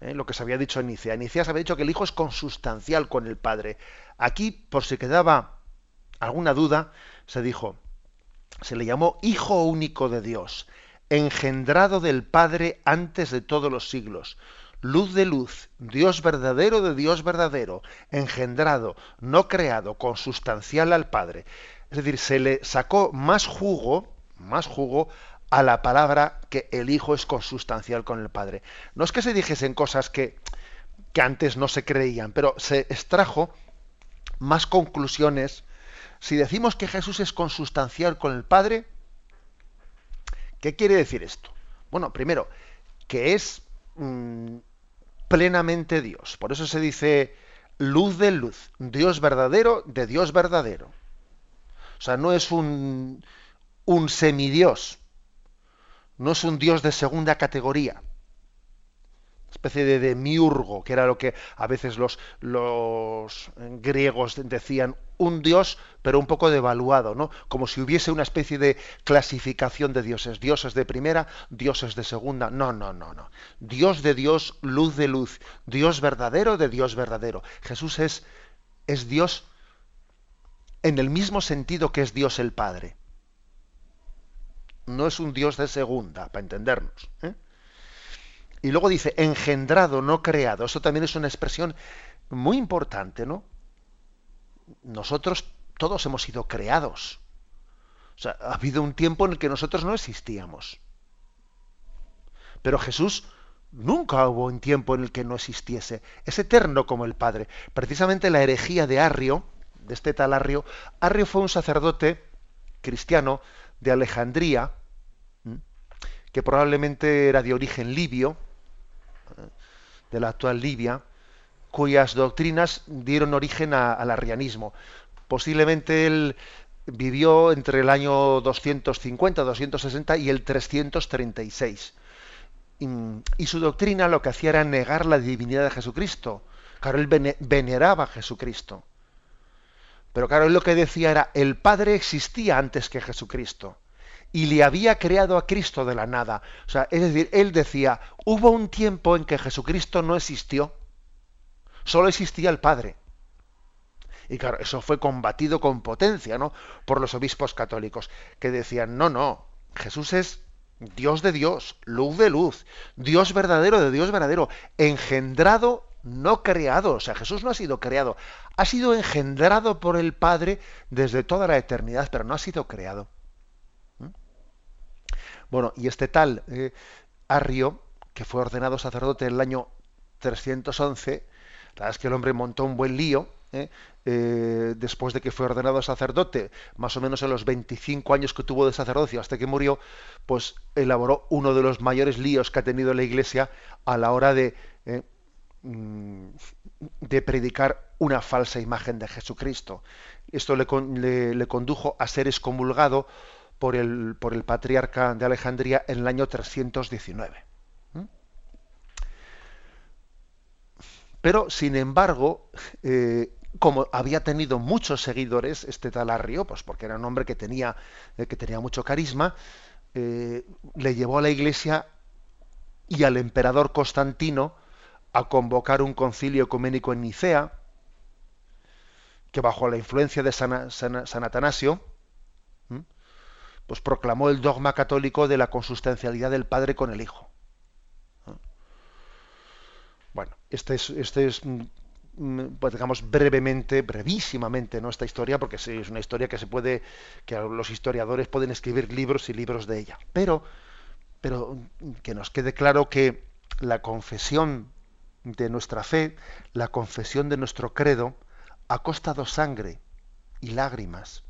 eh, lo que se había dicho en Nicea. En Nicea se había dicho que el Hijo es consustancial con el Padre. Aquí, por si quedaba alguna duda, se dijo, se le llamó Hijo único de Dios, engendrado del Padre antes de todos los siglos, luz de luz, Dios verdadero de Dios verdadero, engendrado, no creado, consustancial al Padre. Es decir, se le sacó más jugo, más jugo a la palabra que el Hijo es consustancial con el Padre. No es que se dijesen cosas que, que antes no se creían, pero se extrajo más conclusiones si decimos que Jesús es consustancial con el Padre, ¿qué quiere decir esto? Bueno, primero, que es mm, plenamente Dios. Por eso se dice luz de luz, Dios verdadero de Dios verdadero. O sea, no es un, un semidios, no es un Dios de segunda categoría especie de demiurgo, que era lo que a veces los, los griegos decían, un dios, pero un poco devaluado, ¿no? Como si hubiese una especie de clasificación de dioses, dioses de primera, dioses de segunda. No, no, no, no. Dios de Dios, luz de luz, Dios verdadero de Dios verdadero. Jesús es, es Dios en el mismo sentido que es Dios el Padre. No es un Dios de segunda, para entendernos. ¿eh? Y luego dice, engendrado, no creado. Eso también es una expresión muy importante, ¿no? Nosotros todos hemos sido creados. O sea, ha habido un tiempo en el que nosotros no existíamos. Pero Jesús nunca hubo un tiempo en el que no existiese. Es eterno como el Padre. Precisamente la herejía de Arrio, de este tal Arrio, Arrio fue un sacerdote cristiano de Alejandría, que probablemente era de origen libio, de la actual Libia, cuyas doctrinas dieron origen al arrianismo. Posiblemente él vivió entre el año 250, 260 y el 336. Y, su doctrina lo que hacía era negar la divinidad de Jesucristo. Claro, él veneraba a Jesucristo. Pero claro, él lo que decía era, el Padre existía antes que Jesucristo y le había creado a Cristo de la nada. O sea, es decir, él decía, hubo un tiempo en que Jesucristo no existió, solo existía el Padre. Y claro, eso fue combatido con potencia, ¿no? Por los obispos católicos, que decían, no, no, Jesús es Dios de Dios, luz de luz, Dios verdadero de Dios verdadero, engendrado, no creado. O sea, Jesús no ha sido creado, ha sido engendrado por el Padre desde toda la eternidad, pero no ha sido creado. Bueno, y este tal eh, Arrio, que fue ordenado sacerdote en el año 311, la verdad es que el hombre montó un buen lío, ¿eh? Eh, después de que fue ordenado sacerdote, más o menos en los 25 años que tuvo de sacerdocio hasta que murió, pues elaboró uno de los mayores líos que ha tenido la Iglesia a la hora de, mm, de predicar una falsa imagen de Jesucristo. Esto le, condujo a ser excomulgado por el, por el, patriarca de Alejandría en el año 319. Pero, sin embargo, eh, como había tenido muchos seguidores, este tal Arrio, pues porque era un hombre que tenía, eh, que tenía mucho carisma, eh, le llevó a la iglesia y al emperador Constantino a convocar un concilio ecuménico en Nicea, que bajo la influencia de San, Atanasio, pues proclamó el dogma católico de la consustancialidad del Padre con el Hijo. Bueno, este es, este es Mm, pues digamos brevemente, brevísimamente, ¿no? esta historia, porque sí, es una historia que se puede, que los historiadores pueden escribir libros y libros de ella. Pero, pero que nos quede claro que la confesión de nuestra fe, la confesión de nuestro credo, ha costado sangre y lágrimas.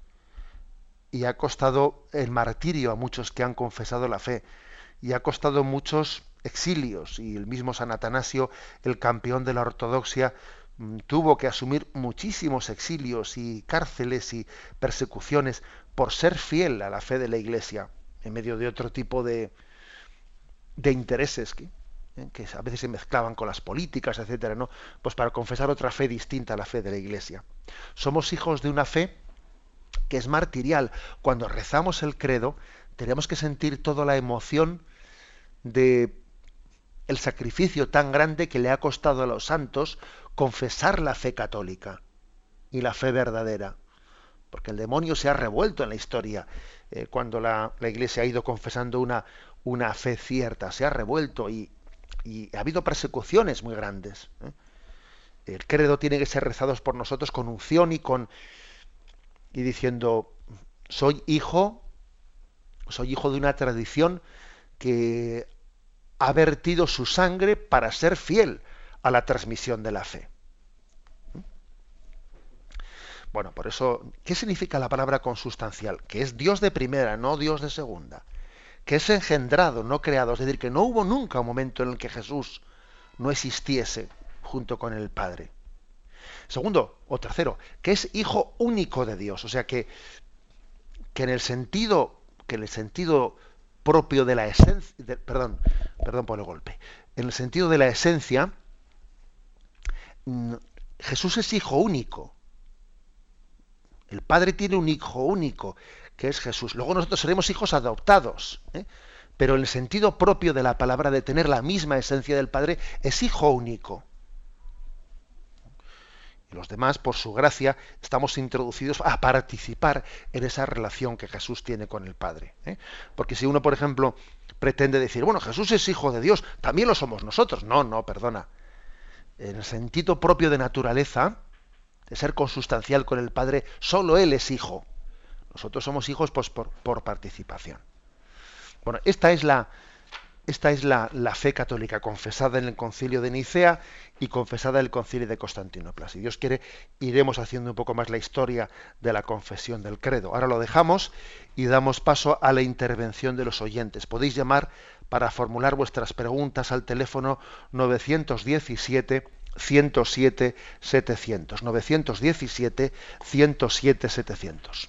Y ha costado el martirio a muchos que han confesado la fe. Y ha costado muchos exilios. Y el mismo San Atanasio, el campeón de la ortodoxia, Mm, tuvo que asumir muchísimos exilios y cárceles y persecuciones por ser fiel a la fe de la Iglesia, en medio de otro tipo de, de intereses que, eh, que a veces se mezclaban con las políticas, etcétera, ¿no? Pues para confesar otra fe distinta a la fe de la Iglesia. Somos hijos de una fe que es martirial. Cuando rezamos el credo, tenemos que sentir toda la emoción de el sacrificio tan grande que le ha costado a los santos confesar la fe católica y la fe verdadera. Porque el demonio se ha revuelto en la historia eh, cuando la, iglesia ha ido confesando una, una fe cierta, se ha revuelto y, ha habido persecuciones muy grandes. ¿eh? El credo tiene que ser rezado por nosotros con unción y con y diciendo soy hijo, soy hijo de una tradición que ha vertido su sangre para ser fiel a la transmisión de la fe. Bueno, por eso, ¿qué significa la palabra consustancial? Que es Dios de primera, no Dios de segunda. Que es engendrado, no creado. Es decir, que no hubo nunca un momento en el que Jesús no existiese junto con el Padre. Segundo, o tercero, que es hijo único de Dios. O sea que, que en el sentido, que en el sentido propio de la esencia, perdón, perdón por el golpe, en el sentido de la esencia, Jesús es hijo único. El Padre tiene un hijo único, que es Jesús. Luego nosotros seremos hijos adoptados. ¿eh? Pero en el sentido propio de la palabra de tener la misma esencia del Padre, es hijo único. Los demás, por su gracia, estamos introducidos a participar en esa relación que Jesús tiene con el Padre. ¿eh? Porque si uno, por ejemplo, pretende decir, bueno, Jesús es hijo de Dios, también lo somos nosotros. No, no, perdona en el sentido propio de naturaleza, de ser consustancial con el Padre, solo Él es hijo. Nosotros somos hijos pues, por, participación. Bueno, esta es la, esta es la, fe católica confesada en el concilio de Nicea y confesada en el concilio de Constantinopla. Si Dios quiere, iremos haciendo un poco más la historia de la confesión del credo. Ahora lo dejamos y damos paso a la intervención de los oyentes. Podéis llamar para formular vuestras preguntas al teléfono 917 107 700. 917 107 700.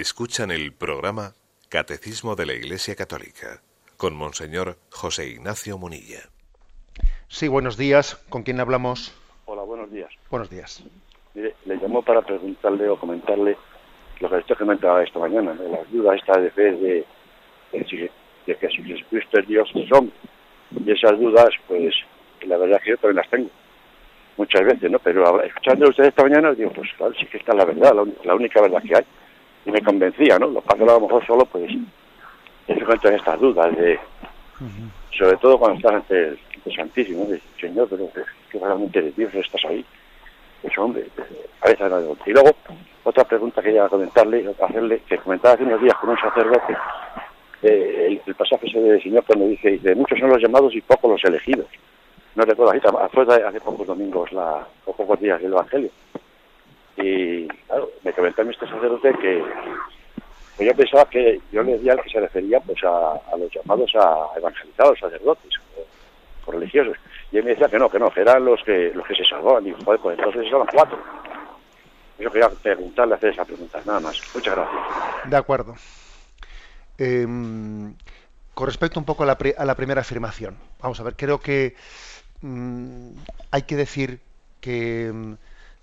Escuchan el programa Catecismo de la Iglesia Católica con Monseñor José Ignacio Munilla. Sí, buenos días. ¿Con quién hablamos? Hola, buenos días. Buenos días. Mire, le llamo para preguntarle o comentarle lo que usted comentaba esta mañana, de las dudas estas de fe de, de, de que Jesucristo es Dios es hombre. Y esas dudas, pues, la verdad es que yo también las tengo muchas veces, ¿no? Pero escuchando a usted esta mañana, digo, pues claro, sí que está la verdad, la, única verdad que hay. Y me convencía, ¿no? Lo que pasa a lo mejor solo, pues, se encuentran estas dudas de... Sobre todo cuando estás ante el, Santísimo, de Señor, pero que, realmente de Dios estás ahí. Pues hombre, a veces no Y luego, otra pregunta que quería comentarle, hacerle, que comentaba hace unos días con un sacerdote, eh, el, pasaje ese del Señor cuando dice, dice, muchos son los llamados y pocos los elegidos no recuerdo ahorita, fue hace pocos domingos la, o pocos días el Evangelio. Y claro, me comentó este sacerdote que yo pensaba que yo le decía que se refería pues a, los llamados a evangelizar, los sacerdotes o, religiosos. Y él me decía que no, que no, que eran los que los que se salvaban. Y joder, pues entonces eran cuatro. Yo quería preguntarle, hacer esa pregunta, nada más. Muchas gracias. De acuerdo. Em, con respecto un poco a la, a la primera afirmación, vamos a ver, creo que Mm, hay que decir que, mm,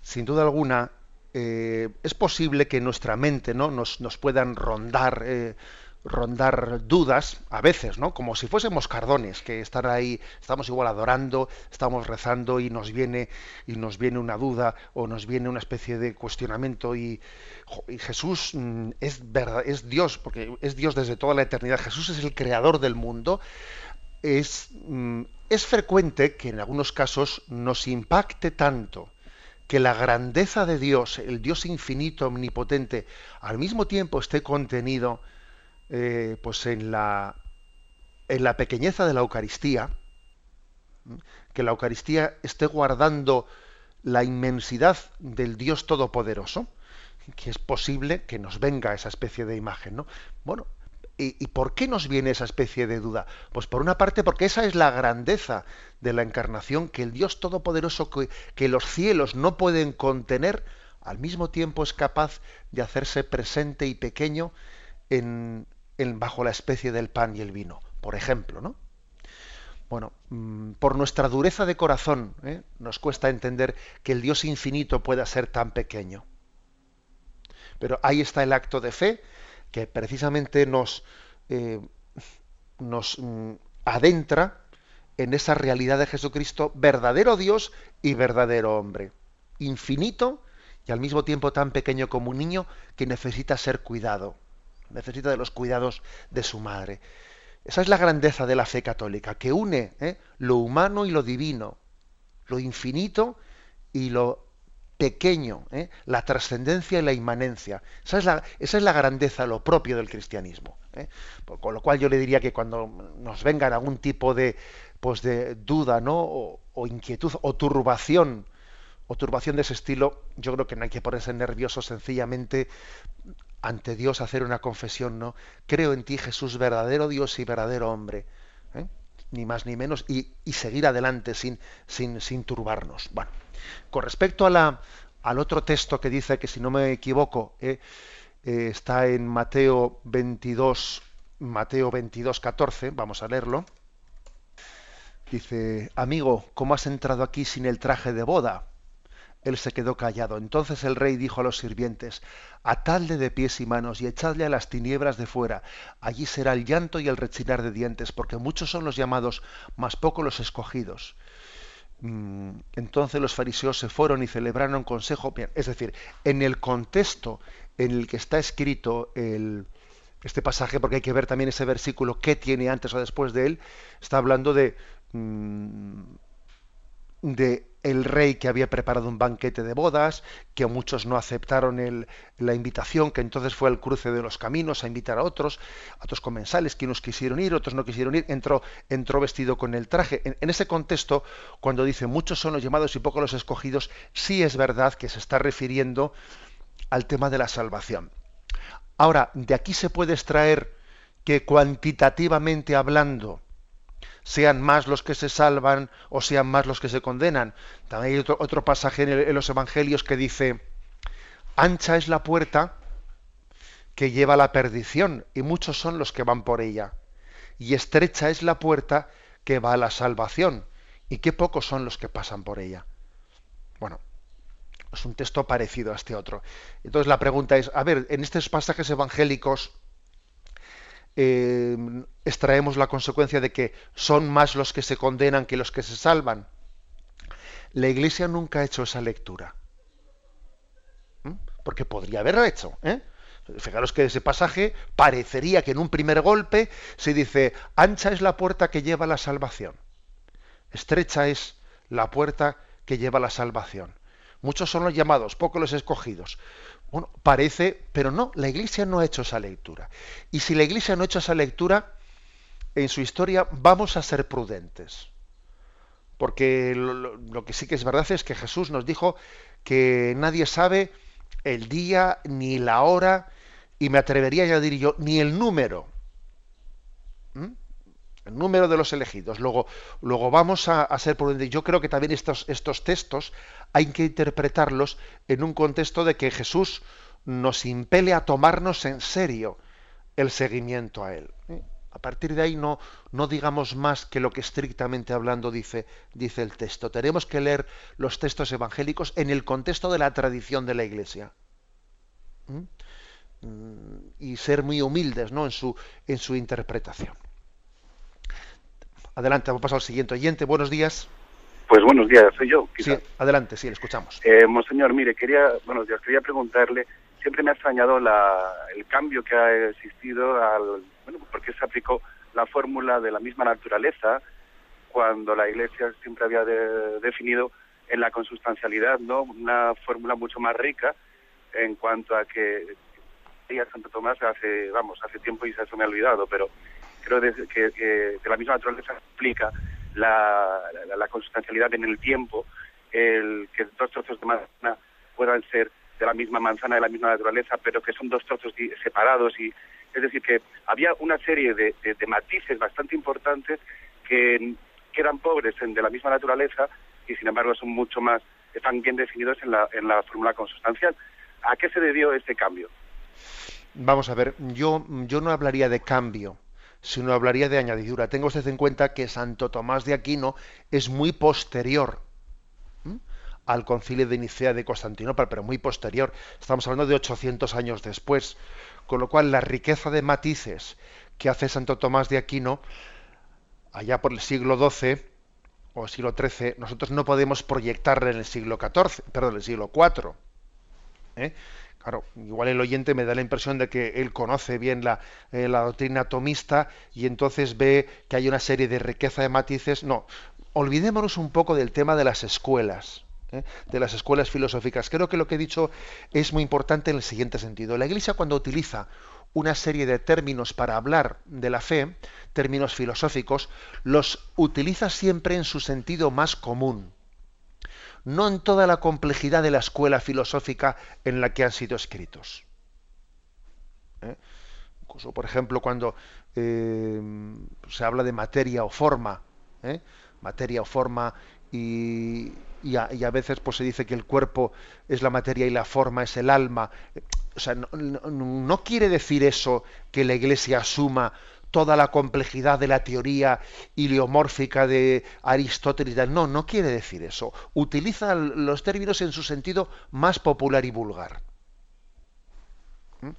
sin duda alguna, eh, es posible que nuestra mente ¿no? nos, puedan rondar, eh, rondar dudas, a veces, ¿no? como si fuésemos cardones, que están ahí, estamos igual adorando, estamos rezando y nos viene, y nos viene una duda o nos viene una especie de cuestionamiento y, y Jesús mm, es, verdad, es Dios, porque es Dios desde toda la eternidad, Jesús es el creador del mundo, es, es frecuente que en algunos casos nos impacte tanto que la grandeza de Dios, el Dios infinito, omnipotente, al mismo tiempo esté contenido eh, pues en la, en la pequeñeza de la Eucaristía, que la Eucaristía esté guardando la inmensidad del Dios Todopoderoso, que es posible que nos venga esa especie de imagen. ¿no? Bueno, ¿Y, por qué nos viene esa especie de duda? Pues por una parte porque esa es la grandeza de la encarnación, que el Dios Todopoderoso que, los cielos no pueden contener, al mismo tiempo es capaz de hacerse presente y pequeño en, bajo la especie del pan y el vino, por ejemplo, ¿no? Bueno, mm, por nuestra dureza de corazón ¿eh? nos cuesta entender que el Dios infinito pueda ser tan pequeño. Pero ahí está el acto de fe que precisamente nos, eh, nos mm, adentra en esa realidad de Jesucristo, verdadero Dios y verdadero hombre, infinito y al mismo tiempo tan pequeño como un niño que necesita ser cuidado, necesita de los cuidados de su madre. Esa es la grandeza de la fe católica, que une ¿eh? lo humano y lo divino, lo infinito y lo pequeño, ¿eh? la trascendencia y la inmanencia. Esa es la, grandeza, lo propio del cristianismo. ¿eh? Con lo cual yo le diría que cuando nos vengan algún tipo de, pues de duda ¿no? o, inquietud o turbación, o turbación de ese estilo, yo creo que no hay que ponerse nervioso sencillamente ante Dios hacer una confesión, ¿no? Creo en ti, Jesús, verdadero Dios y verdadero hombre. ¿eh? Ni más ni menos, y, y seguir adelante sin, sin, sin turbarnos. Bueno. Con respecto a la, al otro texto que dice que, si no me equivoco, eh, eh, está en Mateo 22, Mateo 22, 14, vamos a leerlo. Dice, amigo, ¿cómo has entrado aquí sin el traje de boda? Él se quedó callado. Entonces el rey dijo a los sirvientes, atadle de pies y manos y echadle a las tinieblas de fuera. Allí será el llanto y el rechinar de dientes, porque muchos son los llamados, mas pocos los escogidos. Mm, entonces los fariseos se fueron y celebraron consejo. Es decir, en el contexto en el que está escrito el, este pasaje, porque hay que ver también ese versículo, qué tiene antes o después de él, está hablando de, mm, de el rey que había preparado un banquete de bodas, que muchos no aceptaron la invitación, que entonces fue al cruce de los caminos a invitar a otros, a otros comensales que unos quisieron ir, otros no quisieron ir, entró, entró vestido con el traje. En, ese contexto, cuando dice muchos son los llamados y pocos los escogidos, sí es verdad que se está refiriendo al tema de la salvación. Ahora, de aquí se puede extraer que cuantitativamente hablando, sean más los que se salvan o sean más los que se condenan. También hay otro, pasaje en, los evangelios que dice, ancha es la puerta que lleva a la perdición, y muchos son los que van por ella. Y estrecha es la puerta que va a la salvación, y qué pocos son los que pasan por ella. Bueno, es un texto parecido a este otro. Entonces la pregunta es, a ver, en estos pasajes evangélicos eh, extraemos la consecuencia de que son más los que se condenan que los que se salvan. La Iglesia nunca ha hecho esa lectura. ¿Mm? Porque podría haberlo hecho. ¿eh? Fijaros que ese pasaje parecería que en un primer golpe se dice, ancha es la puerta que lleva la salvación. Estrecha es la puerta que lleva la salvación. Muchos son los llamados, pocos los escogidos. Bueno, parece, pero no, la Iglesia no ha hecho esa lectura. Y si la Iglesia no ha hecho esa lectura, en su historia vamos a ser prudentes. Porque lo, que sí que es verdad es que Jesús nos dijo que nadie sabe el día ni la hora, y me atrevería a añadir yo, ni el número. ¿Mm? El número de los elegidos. Luego, luego vamos a, ser prudentes. Yo creo que también estos, estos textos hay que interpretarlos en un contexto de que Jesús nos impele a tomarnos en serio el seguimiento a Él. ¿eh? A partir de ahí no, no digamos más que lo que estrictamente hablando dice, dice el texto. Tenemos que leer los textos evangélicos en el contexto de la tradición de la Iglesia. ¿Mm? Y ser muy humildes ¿no? en, su, en su interpretación. Adelante, vamos a pasar al siguiente oyente. Buenos días. Pues buenos días, soy yo. Sí, adelante, sí, le escuchamos. Eh, monseñor, mire, quería, bueno, yo quería preguntarle, siempre me ha extrañado la, el cambio que ha existido al, bueno, porque se aplicó la fórmula de la misma naturaleza cuando la Iglesia siempre había definido en la consustancialidad, ¿no? Una fórmula mucho más rica en cuanto a que Santo Tomás hace, vamos, hace tiempo y se me ha olvidado, pero creo que, que, la misma naturaleza explica la, la, consustancialidad en el tiempo, el que dos trozos de manzana puedan ser de la misma manzana, de la misma naturaleza, pero que son dos trozos separados y es decir que había una serie de, de, matices bastante importantes que quedan pobres de la misma naturaleza y sin embargo son mucho más están bien definidos en la, en la fórmula consustancial. ¿A qué se debió este cambio? Vamos a ver, yo, yo no hablaría de cambio, sino hablaría de añadidura. Tengo usted en cuenta que Santo Tomás de Aquino es muy posterior al concilio de Nicea de Constantinopla, pero muy posterior. Estamos hablando de 800 años después. Con lo cual, la riqueza de matices que hace Santo Tomás de Aquino, allá por el siglo XII o siglo XIII, nosotros no podemos proyectarla en el siglo XIV, perdón, en el siglo IV. ¿eh? Claro, igual el oyente me da la impresión de que él conoce bien la, eh, la, doctrina atomista y entonces ve que hay una serie de riqueza de matices. No, olvidémonos un poco del tema de las escuelas, ¿eh? de las escuelas filosóficas. Creo que lo que he dicho es muy importante en el siguiente sentido. La Iglesia cuando utiliza una serie de términos para hablar de la fe, términos filosóficos, los utiliza siempre en su sentido más común no en toda la complejidad de la escuela filosófica en la que han sido escritos. ¿Eh? Incluso, por ejemplo, cuando eh, se habla de materia o forma, ¿eh? materia o forma, y, a, veces pues, se dice que el cuerpo es la materia y la forma es el alma. O sea, no quiere decir eso que la Iglesia asuma toda la complejidad de la teoría iliomórfica de Aristóteles. No, no quiere decir eso. Utiliza los términos en su sentido más popular y vulgar. ¿Mm?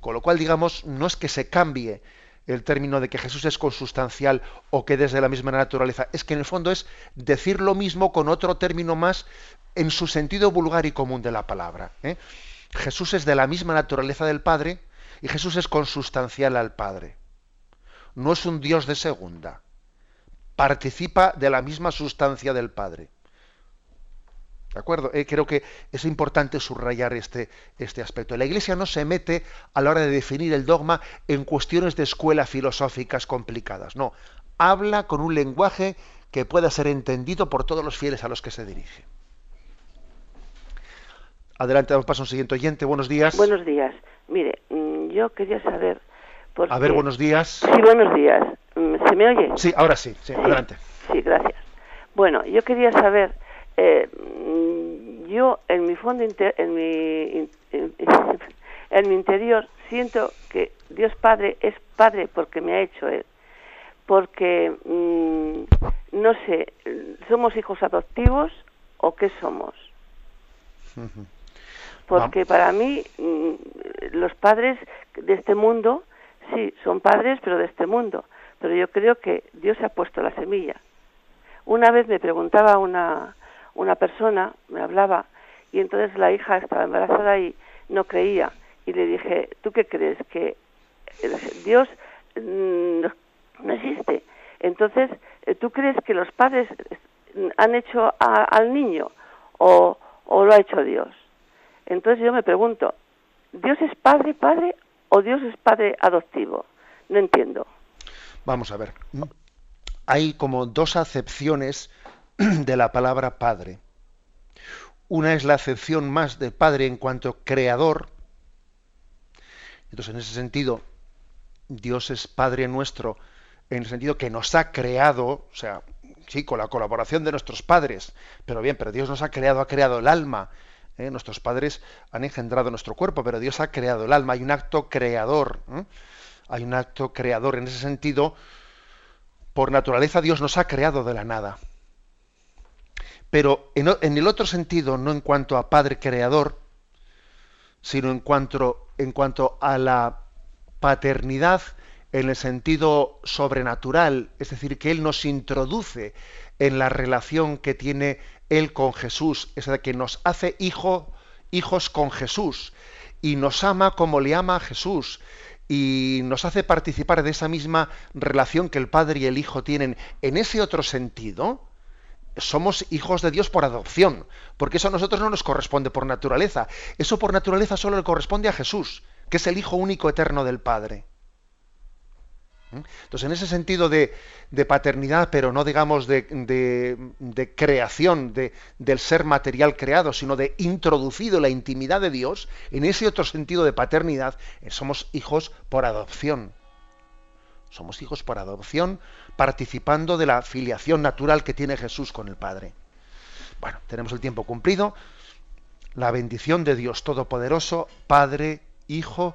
Con lo cual, digamos, no es que se cambie el término de que Jesús es consustancial o que desde la misma naturaleza, es que en el fondo es decir lo mismo con otro término más en su sentido vulgar y común de la palabra. ¿eh? Jesús es de la misma naturaleza del Padre y Jesús es consustancial al Padre no es un Dios de segunda. Participa de la misma sustancia del Padre. ¿De acuerdo? Eh, creo que es importante subrayar este, este aspecto. La Iglesia no se mete a la hora de definir el dogma en cuestiones de escuela filosóficas complicadas. No. Habla con un lenguaje que pueda ser entendido por todos los fieles a los que se dirige. Adelante, damos paso a un siguiente oyente. Buenos días. Buenos días. Mire, mm, yo quería saber a ver, buenos días. Sí, buenos días. Mm, ¿Se me oye? Sí, ahora sí, sí, adelante. Sí, gracias. Bueno, yo quería saber, eh, mm, yo en mi fondo, en mi, en en mi interior siento que Dios Padre es Padre porque me ha hecho Él. Porque, mm, no sé, ¿somos hijos adoptivos o qué somos? Porque para mí los padres de este mundo, sí, son padres, pero de este mundo. Pero yo creo que Dios ha puesto la semilla. Una vez me preguntaba una, una persona, me hablaba, y entonces la hija estaba embarazada y no creía. Y le dije, ¿tú qué crees? ¿Que Dios mm, no existe? Entonces, ¿tú crees que los padres han hecho al niño o, o lo ha hecho Dios? Entonces yo me pregunto, ¿Dios es padre, padre o Dios es padre adoptivo? No entiendo. Vamos a ver. Hay como dos acepciones de la palabra padre. Una es la acepción más de padre en cuanto creador. Entonces, en ese sentido, Dios es Padre nuestro, en el sentido que nos ha creado, o sea, sí, con la colaboración de nuestros padres, pero bien, pero Dios nos ha creado, ha creado el alma, ¿eh? Nuestros padres han engendrado nuestro cuerpo, pero Dios ha creado el alma. Hay un acto creador. ¿eh? Hay un acto creador. En ese sentido, por naturaleza Dios nos ha creado de la nada. Pero en, el otro sentido, no en cuanto a Padre Creador, sino en cuanto, en cuanto a la paternidad en el sentido sobrenatural, es decir, que Él nos introduce en la relación que tiene él con Jesús, es decir, que nos hace hijo, hijos con Jesús y nos ama como le ama a Jesús y nos hace participar de esa misma relación que el Padre y el Hijo tienen. En ese otro sentido, somos hijos de Dios por adopción, porque eso a nosotros no nos corresponde por naturaleza. Eso por naturaleza solo le corresponde a Jesús, que es el Hijo único eterno del Padre. ¿Mm? Entonces, en ese sentido de, paternidad, pero no digamos de, creación del ser material creado, sino de introducido la intimidad de Dios, en ese otro sentido de paternidad, eh, somos hijos por adopción. Somos hijos por adopción, participando de la filiación natural que tiene Jesús con el Padre. Bueno, tenemos el tiempo cumplido. La bendición de Dios Todopoderoso, Padre, Hijo